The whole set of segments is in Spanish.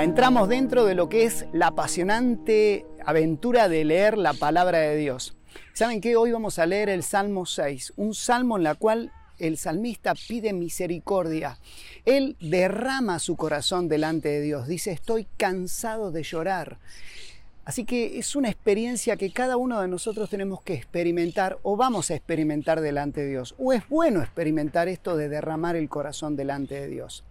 Entramos dentro de lo que es la apasionante aventura de leer la palabra de Dios. ¿Saben qué? Hoy vamos a leer el Salmo 6, un salmo en la cual el salmista pide misericordia. Él derrama su corazón delante de Dios. Dice, estoy cansado de llorar. Así que es una experiencia que cada uno de nosotros tenemos que experimentar o vamos a experimentar delante de Dios. O es bueno experimentar esto de derramar el corazón delante de Dios.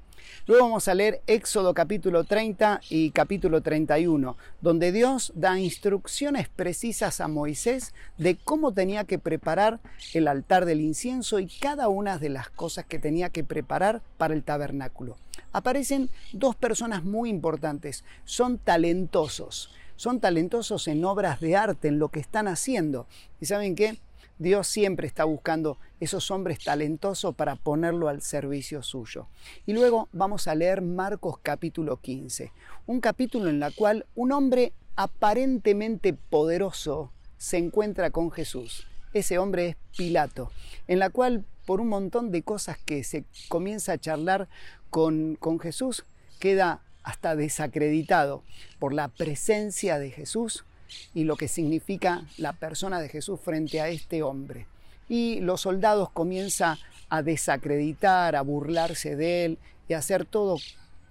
Luego vamos a leer Éxodo capítulo 30 y capítulo 31, donde Dios da instrucciones precisas a Moisés de cómo tenía que preparar el altar del incienso y cada una de las cosas que tenía que preparar para el tabernáculo. Aparecen dos personas muy importantes, son talentosos son talentosos en obras de arte, en lo que están haciendo. ¿Y saben qué? Dios siempre está buscando esos hombres talentosos para ponerlo al servicio suyo. Y luego vamos a leer Marcos capítulo 15, un capítulo en el cual un hombre aparentemente poderoso se encuentra con Jesús. Ese hombre es Pilato, en la cual por un montón de cosas que se comienza a charlar con, con Jesús, queda hasta desacreditado por la presencia de Jesús y lo que significa la persona de Jesús frente a este hombre. Y los soldados comienzan a desacreditar, a burlarse de él y a hacer todo,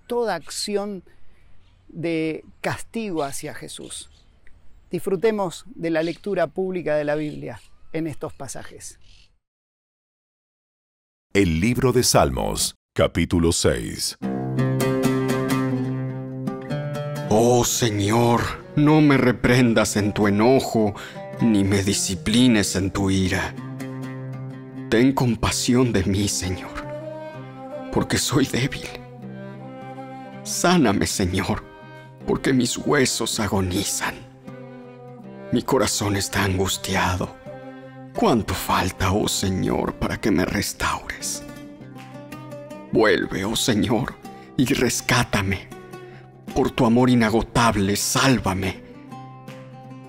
toda acción de castigo hacia Jesús. Disfrutemos de la lectura pública de la Biblia en estos pasajes. El libro de Salmos, capítulo 6. Oh Señor, no me reprendas en tu enojo, ni me disciplines en tu ira. Ten compasión de mí, Señor, porque soy débil. Sáname, Señor, porque mis huesos agonizan. Mi corazón está angustiado. ¿Cuánto falta, oh Señor, para que me restaures? Vuelve, oh Señor, y rescátame por tu amor inagotable, sálvame,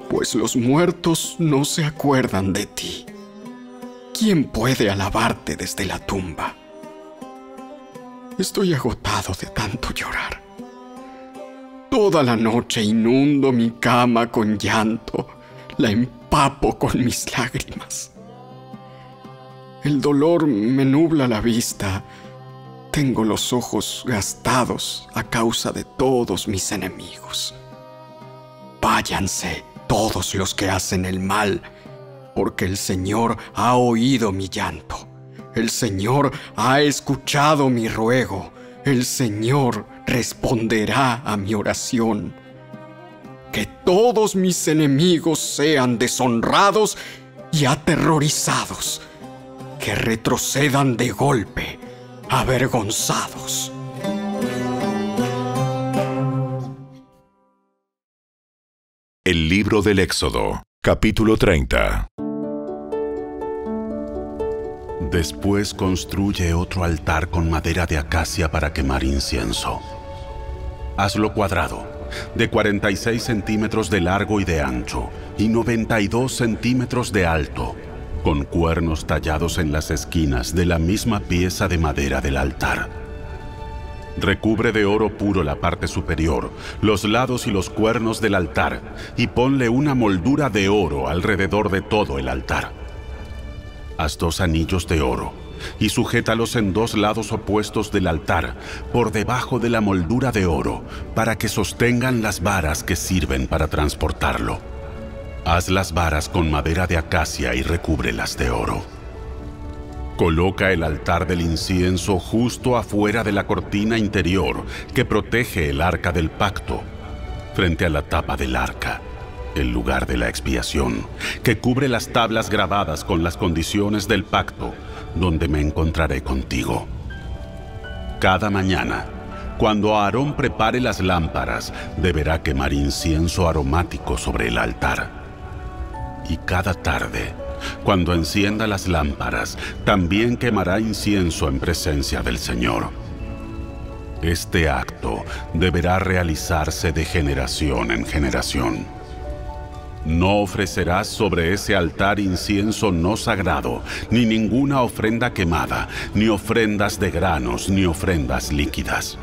pues los muertos no se acuerdan de ti. ¿Quién puede alabarte desde la tumba? Estoy agotado de tanto llorar. Toda la noche inundo mi cama con llanto, la empapo con mis lágrimas. El dolor me nubla la vista, tengo los ojos gastados a causa de todos mis enemigos. Váyanse todos los que hacen el mal, porque el Señor ha oído mi llanto. El Señor ha escuchado mi ruego. El Señor responderá a mi oración. Que todos mis enemigos sean deshonrados y aterrorizados. Que retrocedan de golpe avergonzados. El libro del Éxodo, capítulo 30. Después construye otro altar con madera de acacia para quemar incienso. Hazlo cuadrado, de 46 centímetros de largo y de ancho, y 92 centímetros de alto con cuernos tallados en las esquinas de la misma pieza de madera del altar. Recubre de oro puro la parte superior, los lados y los cuernos del altar, y ponle una moldura de oro alrededor de todo el altar. Haz dos anillos de oro, y sujétalos en dos lados opuestos del altar, por debajo de la moldura de oro, para que sostengan las varas que sirven para transportarlo. Haz las varas con madera de acacia y recúbrelas de oro. Coloca el altar del incienso justo afuera de la cortina interior que protege el arca del pacto, frente a la tapa del arca, el lugar de la expiación, que cubre las tablas grabadas con las condiciones del pacto, donde me encontraré contigo. Cada mañana, cuando Aarón prepare las lámparas, deberá quemar incienso aromático sobre el altar y cada tarde, cuando encienda las lámparas, también quemará incienso en presencia del Señor. Este acto deberá realizarse de generación en generación. No ofrecerás sobre ese altar incienso no sagrado, ni ninguna ofrenda quemada, ni ofrendas de granos, ni ofrendas líquidas.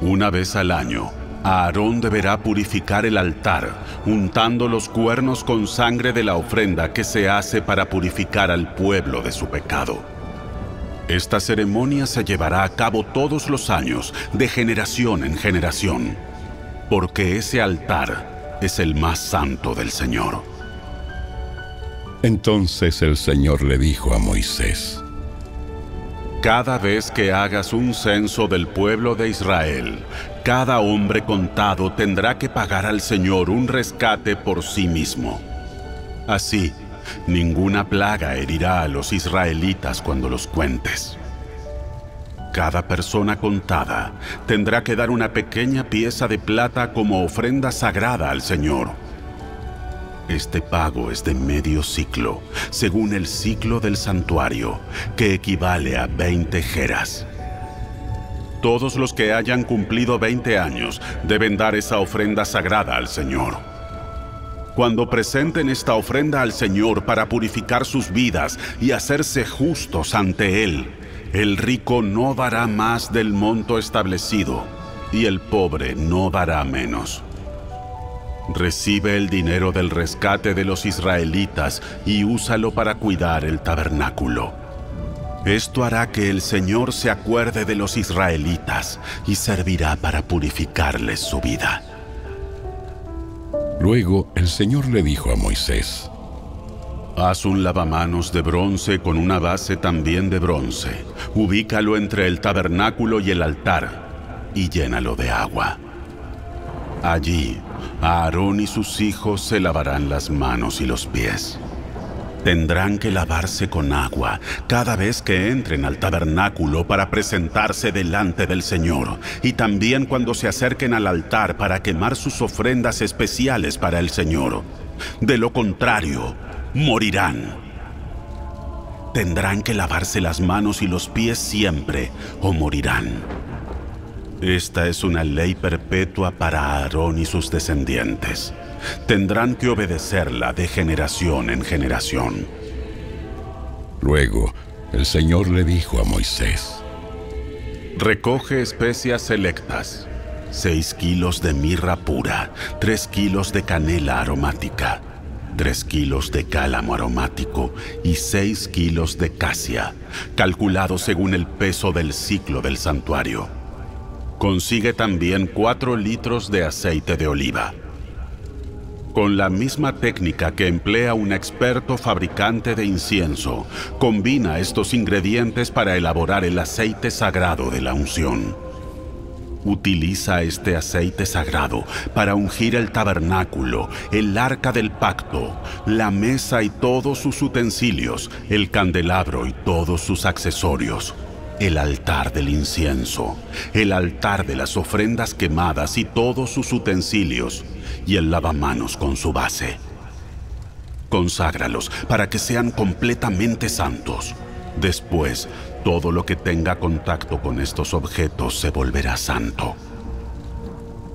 Una vez al año, Aarón deberá purificar el altar, untando los cuernos con sangre de la ofrenda que se hace para purificar al pueblo de su pecado. Esta ceremonia se llevará a cabo todos los años, de generación en generación, porque ese altar es el más santo del Señor. Entonces el Señor le dijo a Moisés, Cada vez que hagas un censo del pueblo de Israel, cada hombre contado tendrá que pagar al Señor un rescate por sí mismo. Así, Ninguna plaga herirá a los israelitas cuando los cuentes. Cada persona contada tendrá que dar una pequeña pieza de plata como ofrenda sagrada al Señor. Este pago es de medio ciclo, según el ciclo del santuario, que equivale a 20 jeras. Todos los que hayan cumplido 20 años deben dar esa ofrenda sagrada al Señor. Cuando presenten esta ofrenda al Señor para purificar sus vidas y hacerse justos ante Él, el rico no dará más del monto establecido y el pobre no dará menos. Recibe el dinero del rescate de los israelitas y úsalo para cuidar el tabernáculo. Esto hará que el Señor se acuerde de los israelitas y servirá para purificarles su vida. Luego el Señor le dijo a Moisés, Haz un lavamanos de bronce con una base también de bronce. Ubícalo entre el tabernáculo y el altar y llénalo de agua. Allí, Aarón y sus hijos se lavarán las manos y los pies tendrán que lavarse con agua cada vez que entren al tabernáculo para presentarse delante del Señor y también cuando se acerquen al altar para quemar sus ofrendas especiales para el Señor. De lo contrario, morirán. Tendrán que lavarse las manos y los pies siempre o morirán. Esta es una ley perpetua para Aarón y sus descendientes tendrán que obedecerla de generación en generación. Luego, el Señor le dijo a Moisés, Recoge especias selectas, seis kilos de mirra pura, tres kilos de canela aromática, tres kilos de cálamo aromático y seis kilos de casia, calculado según el peso del ciclo del santuario. Consigue también cuatro litros de aceite de oliva con la misma técnica que emplea un experto fabricante de incienso, combina estos ingredientes para elaborar el aceite sagrado de la unción. Utiliza este aceite sagrado para ungir el tabernáculo, el arca del pacto, la mesa y todos sus utensilios, el candelabro y todos sus accesorios, el altar del incienso, el altar de las ofrendas quemadas y todos sus utensilios, y el lavamanos con su base. Conságralos para que sean completamente santos. Después, todo lo que tenga contacto con estos objetos se volverá santo.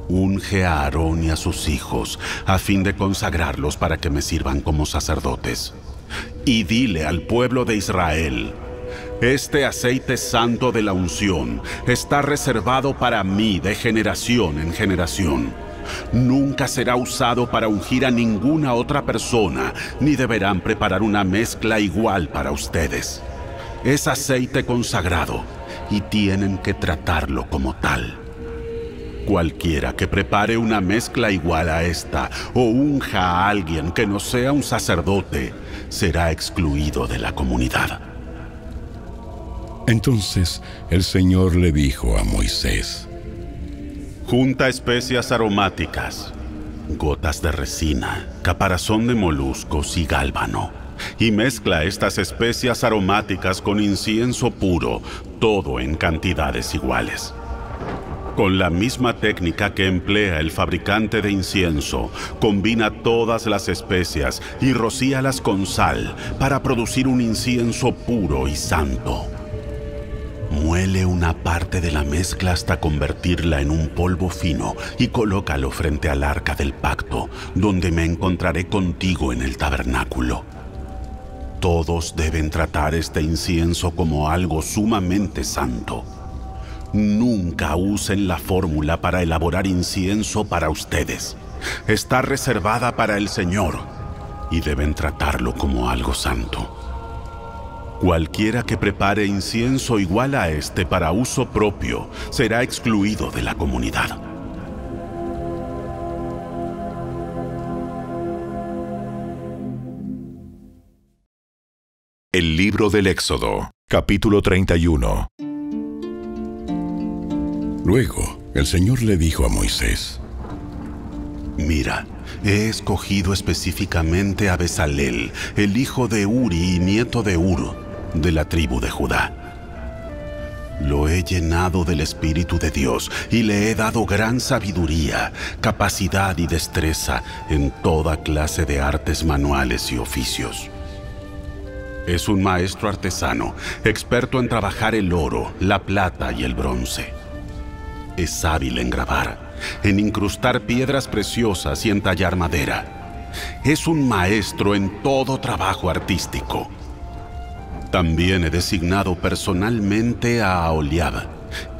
Unge a Aarón y a sus hijos a fin de consagrarlos para que me sirvan como sacerdotes. Y dile al pueblo de Israel, este aceite santo de la unción está reservado para mí de generación en generación nunca será usado para ungir a ninguna otra persona, ni deberán preparar una mezcla igual para ustedes. Es aceite consagrado y tienen que tratarlo como tal. Cualquiera que prepare una mezcla igual a esta o unja a alguien que no sea un sacerdote será excluido de la comunidad. Entonces el Señor le dijo a Moisés, Junta especias aromáticas, gotas de resina, caparazón de moluscos y gálbano. Y mezcla estas especias aromáticas con incienso puro, todo en cantidades iguales. Con la misma técnica que emplea el fabricante de incienso, combina todas las especias y rocíalas con sal para producir un incienso puro y santo. Muele una parte de la mezcla hasta convertirla en un polvo fino y colócalo frente al arca del pacto, donde me encontraré contigo en el tabernáculo. Todos deben tratar este incienso como algo sumamente santo. Nunca usen la fórmula para elaborar incienso para ustedes. Está reservada para el Señor y deben tratarlo como algo santo. Cualquiera que prepare incienso igual a este para uso propio será excluido de la comunidad. El libro del Éxodo, capítulo 31. Luego, el Señor le dijo a Moisés, Mira, he escogido específicamente a Besalel, el hijo de Uri y nieto de Ur, de la tribu de Judá. Lo he llenado del Espíritu de Dios y le he dado gran sabiduría, capacidad y destreza en toda clase de artes manuales y oficios. Es un maestro artesano, experto en trabajar el oro, la plata y el bronce. Es hábil en grabar, en incrustar piedras preciosas y en tallar madera. Es un maestro en todo trabajo artístico. También he designado personalmente a Aholiab,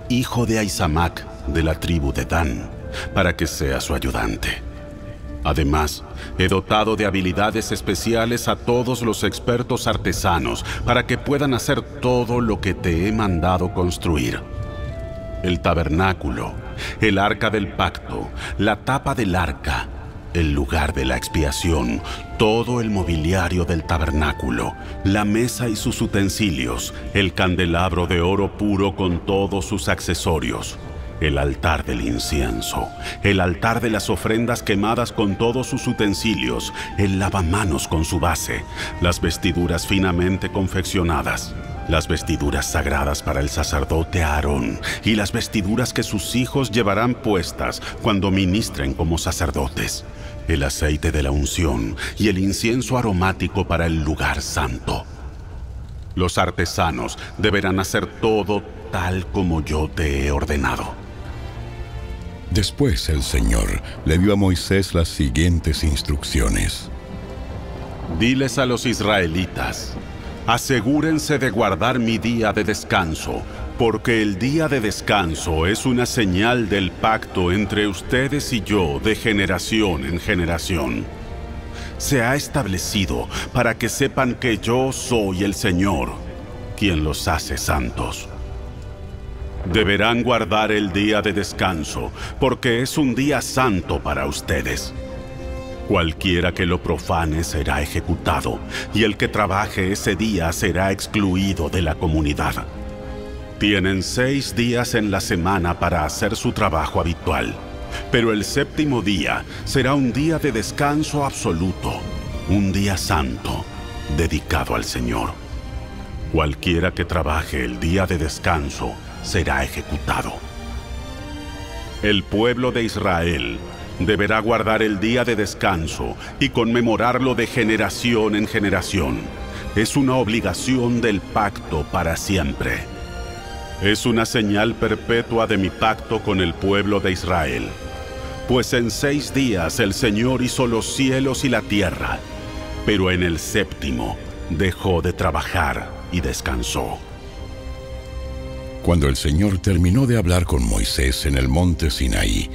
hijo de Aizamac de la tribu de Dan, para que sea su ayudante. Además, he dotado de habilidades especiales a todos los expertos artesanos para que puedan hacer todo lo que te he mandado construir. El tabernáculo, el arca del pacto, la tapa del arca, el lugar de la expiación, todo el mobiliario del tabernáculo, la mesa y sus utensilios, el candelabro de oro puro con todos sus accesorios el altar del incienso, el altar de las ofrendas quemadas con todos sus utensilios, el lavamanos con su base, las vestiduras finamente confeccionadas, las vestiduras sagradas para el sacerdote Aarón y las vestiduras que sus hijos llevarán puestas cuando ministren como sacerdotes, el aceite de la unción y el incienso aromático para el lugar santo. Los artesanos deberán hacer todo tal como yo te he ordenado. Después el Señor le dio a Moisés las siguientes instrucciones. Diles a los israelitas, asegúrense de guardar mi día de descanso, porque el día de descanso es una señal del pacto entre ustedes y yo de generación en generación. Se ha establecido para que sepan que yo soy el Señor, quien los hace santos. Deberán guardar el día de descanso, porque es un día santo para ustedes. Cualquiera que lo profane será ejecutado, y el que trabaje ese día será excluido de la comunidad. Tienen seis días en la semana para hacer su trabajo habitual, pero el séptimo día será un día de descanso absoluto, un día santo, dedicado al Señor. Cualquiera que trabaje el día de descanso será ejecutado. El pueblo de Israel deberá guardar el día de descanso y conmemorarlo de generación en generación. Es una obligación del pacto para siempre. Es una señal perpetua de mi pacto con el pueblo de Israel. Pues en seis días el Señor hizo los cielos y la tierra, pero en el séptimo dejó de trabajar y descansó. Cuando el Señor terminó de hablar con Moisés en el monte Sinaí,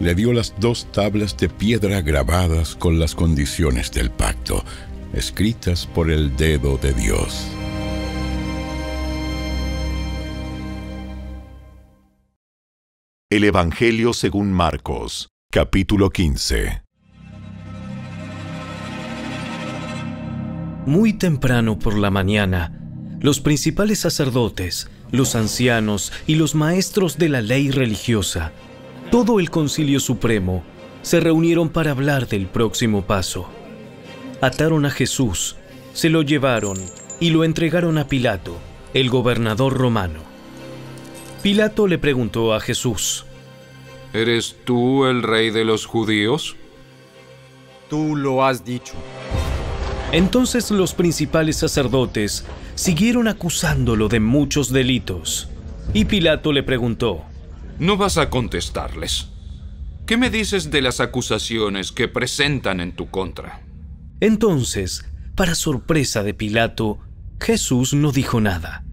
le dio las dos tablas de piedra grabadas con las condiciones del pacto, escritas por el dedo de Dios. El Evangelio según Marcos, capítulo 15. Muy temprano por la mañana, los principales sacerdotes, los ancianos y los maestros de la ley religiosa, todo el Concilio Supremo, se reunieron para hablar del próximo paso. Ataron a Jesús, se lo llevaron y lo entregaron a Pilato, el gobernador romano. Pilato le preguntó a Jesús, ¿Eres tú el rey de los judíos? Tú lo has dicho. Entonces los principales sacerdotes siguieron acusándolo de muchos delitos. Y Pilato le preguntó, ¿No vas a contestarles? ¿Qué me dices de las acusaciones que presentan en tu contra? Entonces, para sorpresa de Pilato, Jesús no dijo nada.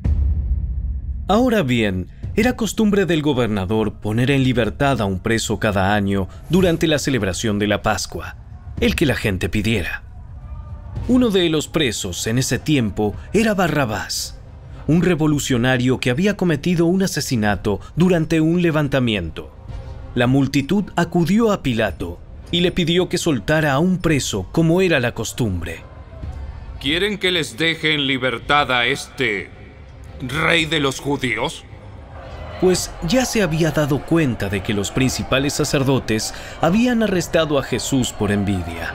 Ahora bien, Era costumbre del gobernador poner en libertad a un preso cada año durante la celebración de la Pascua, el que la gente pidiera. Uno de los presos en ese tiempo era Barrabás, un revolucionario que había cometido un asesinato durante un levantamiento. La multitud acudió a Pilato y le pidió que soltara a un preso como era la costumbre. ¿Quieren que les deje en libertad a este rey de los judíos? Pues ya se había dado cuenta de que los principales sacerdotes habían arrestado a Jesús por envidia.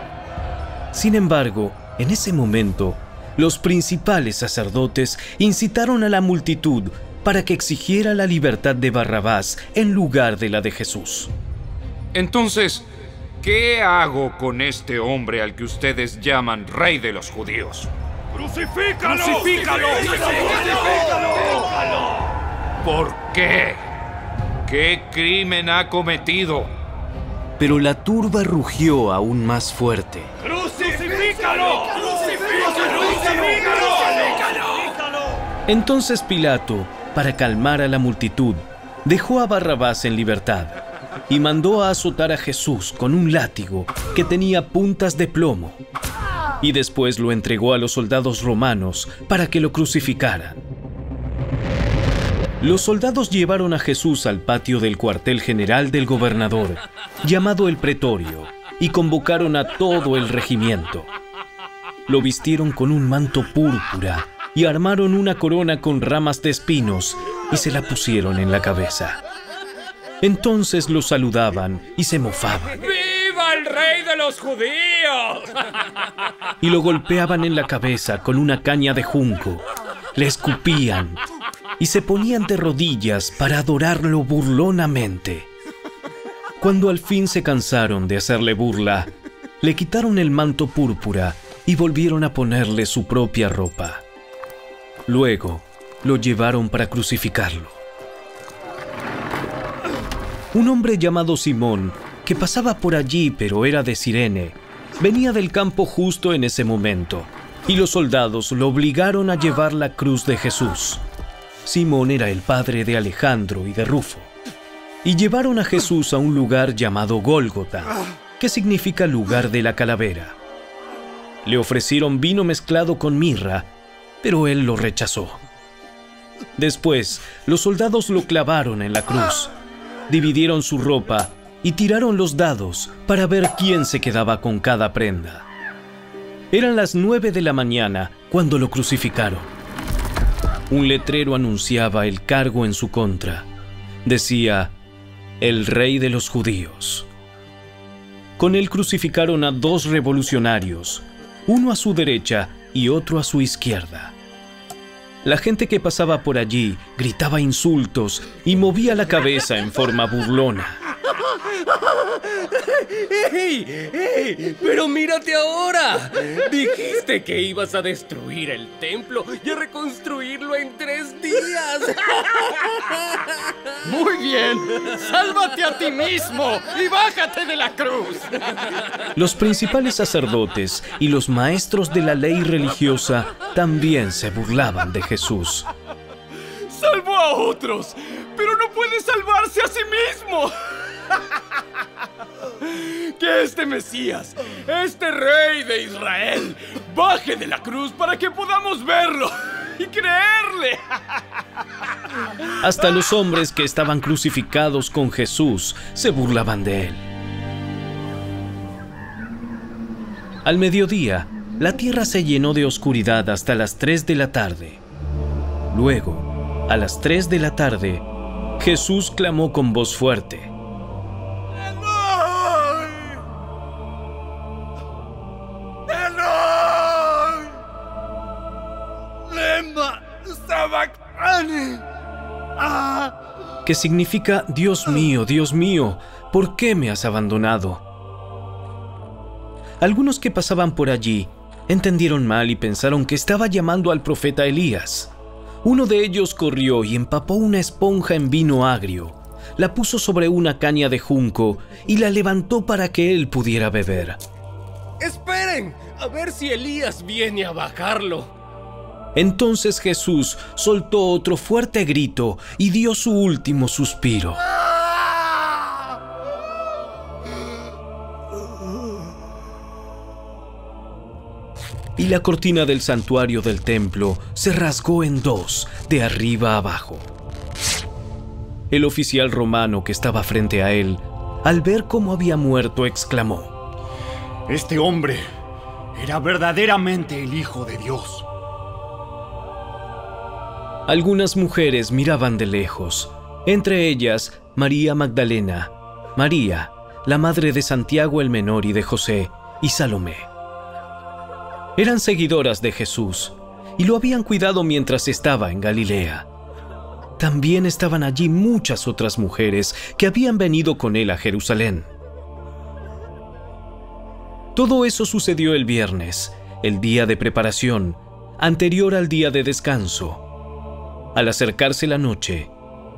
Sin embargo, en ese momento, los principales sacerdotes incitaron a la multitud para que exigiera la libertad de Barrabás en lugar de la de Jesús. Entonces, ¿qué hago con este hombre al que ustedes llaman rey de los judíos? ¡Crucifícalo! ¡Crucifícalo! ¿Por qué? ¿Qué crimen ha cometido? Pero la turba rugió aún más fuerte. ¡Crucifícalo! Entonces Pilato, para calmar a la multitud, dejó a Barrabás en libertad y mandó a azotar a Jesús con un látigo que tenía puntas de plomo. Y después lo entregó a los soldados romanos para que lo crucificaran. Los soldados llevaron a Jesús al patio del cuartel general del gobernador, llamado el Pretorio, y convocaron a todo el regimiento. Lo vistieron con un manto púrpura y armaron una corona con ramas de espinos y se la pusieron en la cabeza. Entonces lo saludaban y se mofaban ¡Viva el rey de los judíos! y lo golpeaban en la cabeza con una caña de junco. Le escupían y se ponían de rodillas para adorarlo burlonamente. Cuando al fin se cansaron de hacerle burla, le quitaron el manto púrpura y volvieron a ponerle su propia ropa. Luego lo llevaron para crucificarlo. Un hombre llamado Simón, que pasaba por allí pero era de Sirene, venía del campo justo en ese momento, y los soldados lo obligaron a llevar la cruz de Jesús. Simón era el padre de Alejandro y de Rufo. Y llevaron a Jesús a un lugar llamado Gólgota, que significa lugar de la calavera. Le ofrecieron vino mezclado con mirra, pero él lo rechazó. Después, los soldados lo clavaron en la cruz, dividieron su ropa y tiraron los dados para ver quién se quedaba con cada prenda. Eran las nueve de la mañana cuando lo crucificaron. Un letrero anunciaba el cargo en su contra. Decía, el rey de los judíos. Con él crucificaron a dos revolucionarios, uno a su derecha y otro a su izquierda. La gente que pasaba por allí gritaba insultos y movía la cabeza en forma burlona. ¡Ey! ¡Ey! ¡Pero mírate ahora! Dijiste que ibas a destruir el templo y a reconstruirlo en tres días. Muy bien. Sálvate a ti mismo y bájate de la cruz. Los principales sacerdotes y los maestros de la ley religiosa también se burlaban de Jesús. Salvó a otros, pero no puede salvarse a sí mismo. Que este Mesías, este rey de Israel, baje de la cruz para que podamos verlo y creerle. Hasta los hombres que estaban crucificados con Jesús se burlaban de él. Al mediodía, la tierra se llenó de oscuridad hasta las 3 de la tarde. Luego, a las 3 de la tarde, Jesús clamó con voz fuerte. Que significa Dios mío, Dios mío, ¿por qué me has abandonado? Algunos que pasaban por allí entendieron mal y pensaron que estaba llamando al profeta Elías. Uno de ellos corrió y empapó una esponja en vino agrio, la puso sobre una caña de junco y la levantó para que él pudiera beber. ¡Esperen! A ver si Elías viene a bajarlo. Entonces Jesús soltó otro fuerte grito y dio su último suspiro. Y la cortina del santuario del templo se rasgó en dos, de arriba abajo. El oficial romano que estaba frente a él, al ver cómo había muerto, exclamó, Este hombre era verdaderamente el Hijo de Dios. Algunas mujeres miraban de lejos, entre ellas María Magdalena, María, la madre de Santiago el Menor y de José, y Salomé. Eran seguidoras de Jesús y lo habían cuidado mientras estaba en Galilea. También estaban allí muchas otras mujeres que habían venido con él a Jerusalén. Todo eso sucedió el viernes, el día de preparación, anterior al día de descanso. Al acercarse la noche,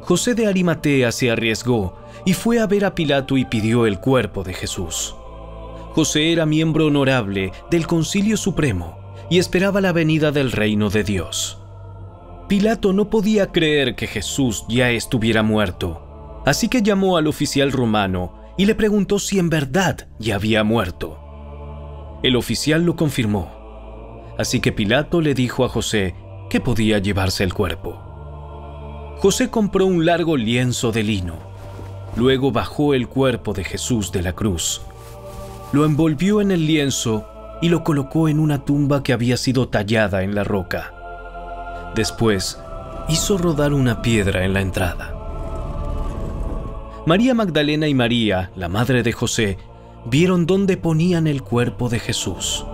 José de Arimatea se arriesgó y fue a ver a Pilato y pidió el cuerpo de Jesús. José era miembro honorable del Concilio Supremo y esperaba la venida del reino de Dios. Pilato no podía creer que Jesús ya estuviera muerto, así que llamó al oficial romano y le preguntó si en verdad ya había muerto. El oficial lo confirmó, así que Pilato le dijo a José que podía llevarse el cuerpo. José compró un largo lienzo de lino. Luego bajó el cuerpo de Jesús de la cruz. Lo envolvió en el lienzo y lo colocó en una tumba que había sido tallada en la roca. Después, hizo rodar una piedra en la entrada. María Magdalena y María, la madre de José, vieron dónde ponían el cuerpo de Jesús.